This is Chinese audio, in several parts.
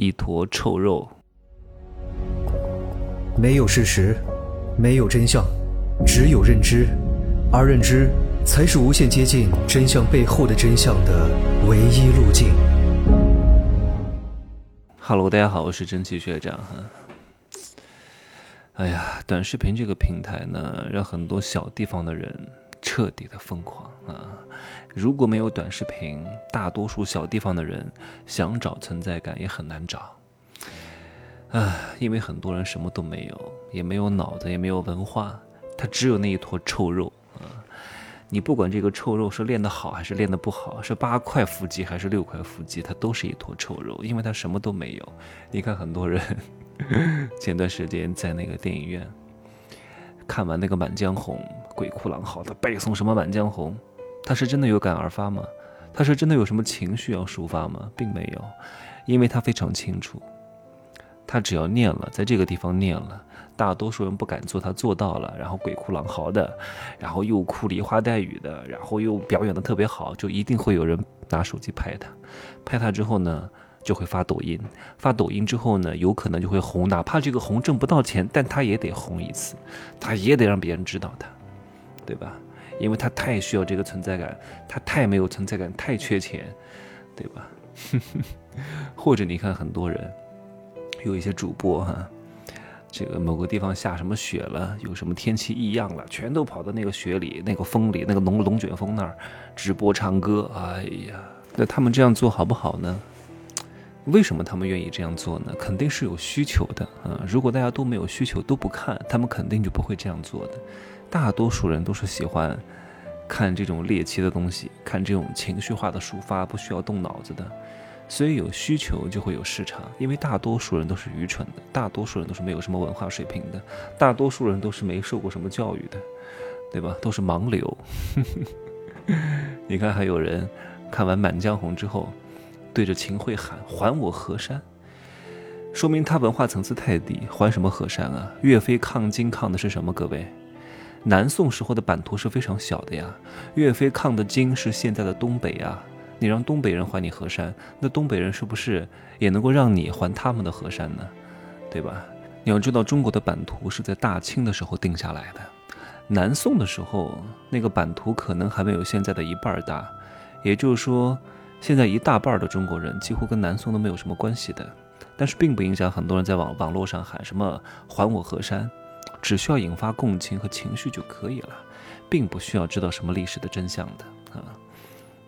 一坨臭肉。没有事实，没有真相，只有认知，而认知才是无限接近真相背后的真相的唯一路径。Hello，大家好，我是蒸汽学长哈。哎呀，短视频这个平台呢，让很多小地方的人彻底的疯狂啊！如果没有短视频，大多数小地方的人想找存在感也很难找。啊，因为很多人什么都没有，也没有脑子，也没有文化，他只有那一坨臭肉啊！你不管这个臭肉是练得好还是练得不好，是八块腹肌还是六块腹肌，它都是一坨臭肉，因为他什么都没有。你看很多人，前段时间在那个电影院看完那个《满江红》，鬼哭狼嚎的背诵什么《满江红》。他是真的有感而发吗？他是真的有什么情绪要抒发吗？并没有，因为他非常清楚，他只要念了，在这个地方念了，大多数人不敢做，他做到了，然后鬼哭狼嚎的，然后又哭梨花带雨的，然后又表演的特别好，就一定会有人拿手机拍他，拍他之后呢，就会发抖音，发抖音之后呢，有可能就会红，哪怕这个红挣不到钱，但他也得红一次，他也得让别人知道他，对吧？因为他太需要这个存在感，他太没有存在感，太缺钱，对吧？或者你看很多人，有一些主播哈，这个某个地方下什么雪了，有什么天气异样了，全都跑到那个雪里、那个风里、那个龙龙卷风那儿直播唱歌。哎呀，那他们这样做好不好呢？为什么他们愿意这样做呢？肯定是有需求的啊！如果大家都没有需求，都不看，他们肯定就不会这样做的。大多数人都是喜欢看这种猎奇的东西，看这种情绪化的抒发，不需要动脑子的。所以有需求就会有市场，因为大多数人都是愚蠢的，大多数人都是没有什么文化水平的，大多数人都是没受过什么教育的，对吧？都是盲流。你看，还有人看完《满江红》之后，对着秦桧喊“还我河山”，说明他文化层次太低。还什么河山啊？岳飞抗金抗的是什么？各位？南宋时候的版图是非常小的呀，岳飞抗的金是现在的东北啊，你让东北人还你河山，那东北人是不是也能够让你还他们的河山呢？对吧？你要知道，中国的版图是在大清的时候定下来的，南宋的时候那个版图可能还没有现在的一半大，也就是说，现在一大半的中国人几乎跟南宋都没有什么关系的，但是并不影响很多人在网网络上喊什么还我河山。只需要引发共情和情绪就可以了，并不需要知道什么历史的真相的啊。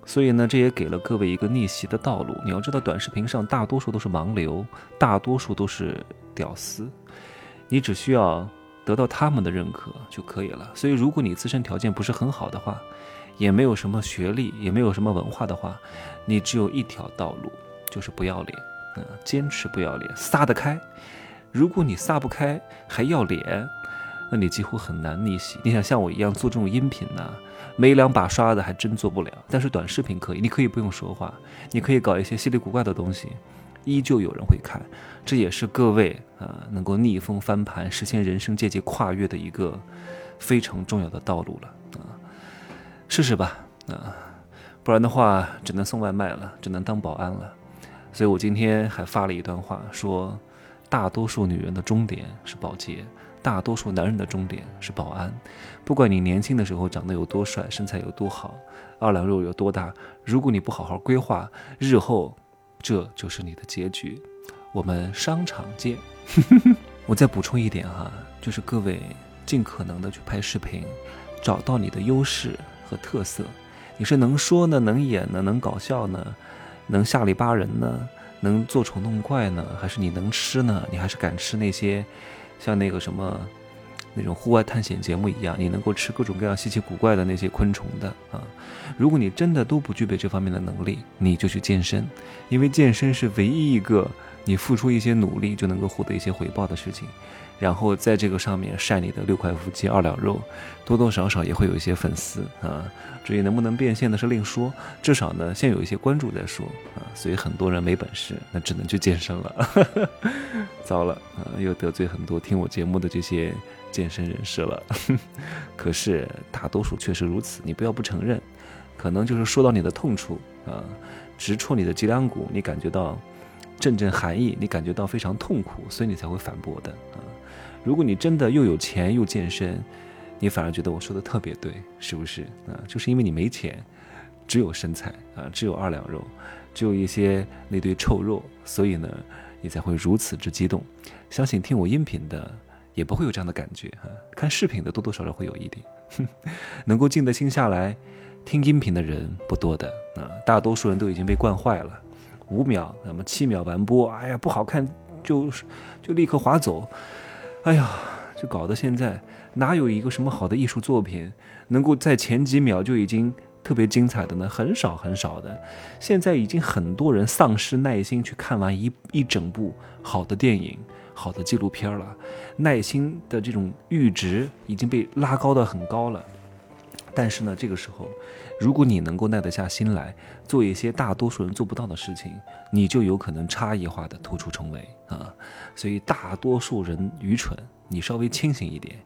所以呢，这也给了各位一个逆袭的道路。你要知道，短视频上大多数都是盲流，大多数都是屌丝，你只需要得到他们的认可就可以了。所以，如果你自身条件不是很好的话，也没有什么学历，也没有什么文化的话，你只有一条道路，就是不要脸，嗯，坚持不要脸，撒得开。如果你撒不开，还要脸。那你几乎很难逆袭。你想像我一样做这种音频呢，没两把刷子还真做不了。但是短视频可以，你可以不用说话，你可以搞一些稀里古怪的东西，依旧有人会看。这也是各位啊能够逆风翻盘、实现人生阶级跨越的一个非常重要的道路了啊！试试吧啊，不然的话只能送外卖了，只能当保安了。所以我今天还发了一段话，说大多数女人的终点是保洁。大多数男人的终点是保安，不管你年轻的时候长得有多帅，身材有多好，二两肉有多大，如果你不好好规划，日后这就是你的结局。我们商场见。我再补充一点哈，就是各位尽可能的去拍视频，找到你的优势和特色。你是能说呢，能演呢，能搞笑呢，能下里巴人呢，能做虫弄怪呢，还是你能吃呢？你还是敢吃那些？像那个什么，那种户外探险节目一样，你能够吃各种各样稀奇古怪的那些昆虫的啊。如果你真的都不具备这方面的能力，你就去健身，因为健身是唯一一个你付出一些努力就能够获得一些回报的事情。然后在这个上面晒你的六块腹肌、二两肉，多多少少也会有一些粉丝啊。至于能不能变现的是另说，至少呢先有一些关注再说啊。所以很多人没本事，那只能去健身了。糟了啊，又得罪很多听我节目的这些健身人士了。可是大多数确实如此，你不要不承认，可能就是说到你的痛处啊，直戳你的脊梁骨，你感觉到。阵阵寒意，你感觉到非常痛苦，所以你才会反驳的啊。如果你真的又有钱又健身，你反而觉得我说的特别对，是不是啊？就是因为你没钱，只有身材啊，只有二两肉，只有一些那堆臭肉，所以呢，你才会如此之激动。相信听我音频的也不会有这样的感觉哈，看视频的多多少少会有一点。能够静得心下来听音频的人不多的啊，大多数人都已经被惯坏了。五秒，那么七秒完播，哎呀不好看，就就立刻划走。哎呀，就搞得现在哪有一个什么好的艺术作品能够在前几秒就已经特别精彩的呢？很少很少的。现在已经很多人丧失耐心去看完一一整部好的电影、好的纪录片了，耐心的这种阈值已经被拉高到很高了。但是呢，这个时候，如果你能够耐得下心来做一些大多数人做不到的事情，你就有可能差异化的突出重围啊。所以大多数人愚蠢，你稍微清醒一点，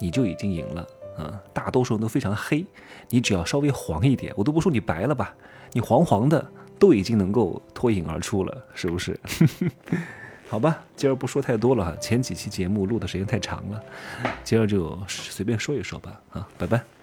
你就已经赢了啊。大多数人都非常黑，你只要稍微黄一点，我都不说你白了吧，你黄黄的都已经能够脱颖而出了，是不是？好吧，今儿不说太多了哈，前几期节目录的时间太长了，今儿就随便说一说吧啊，拜拜。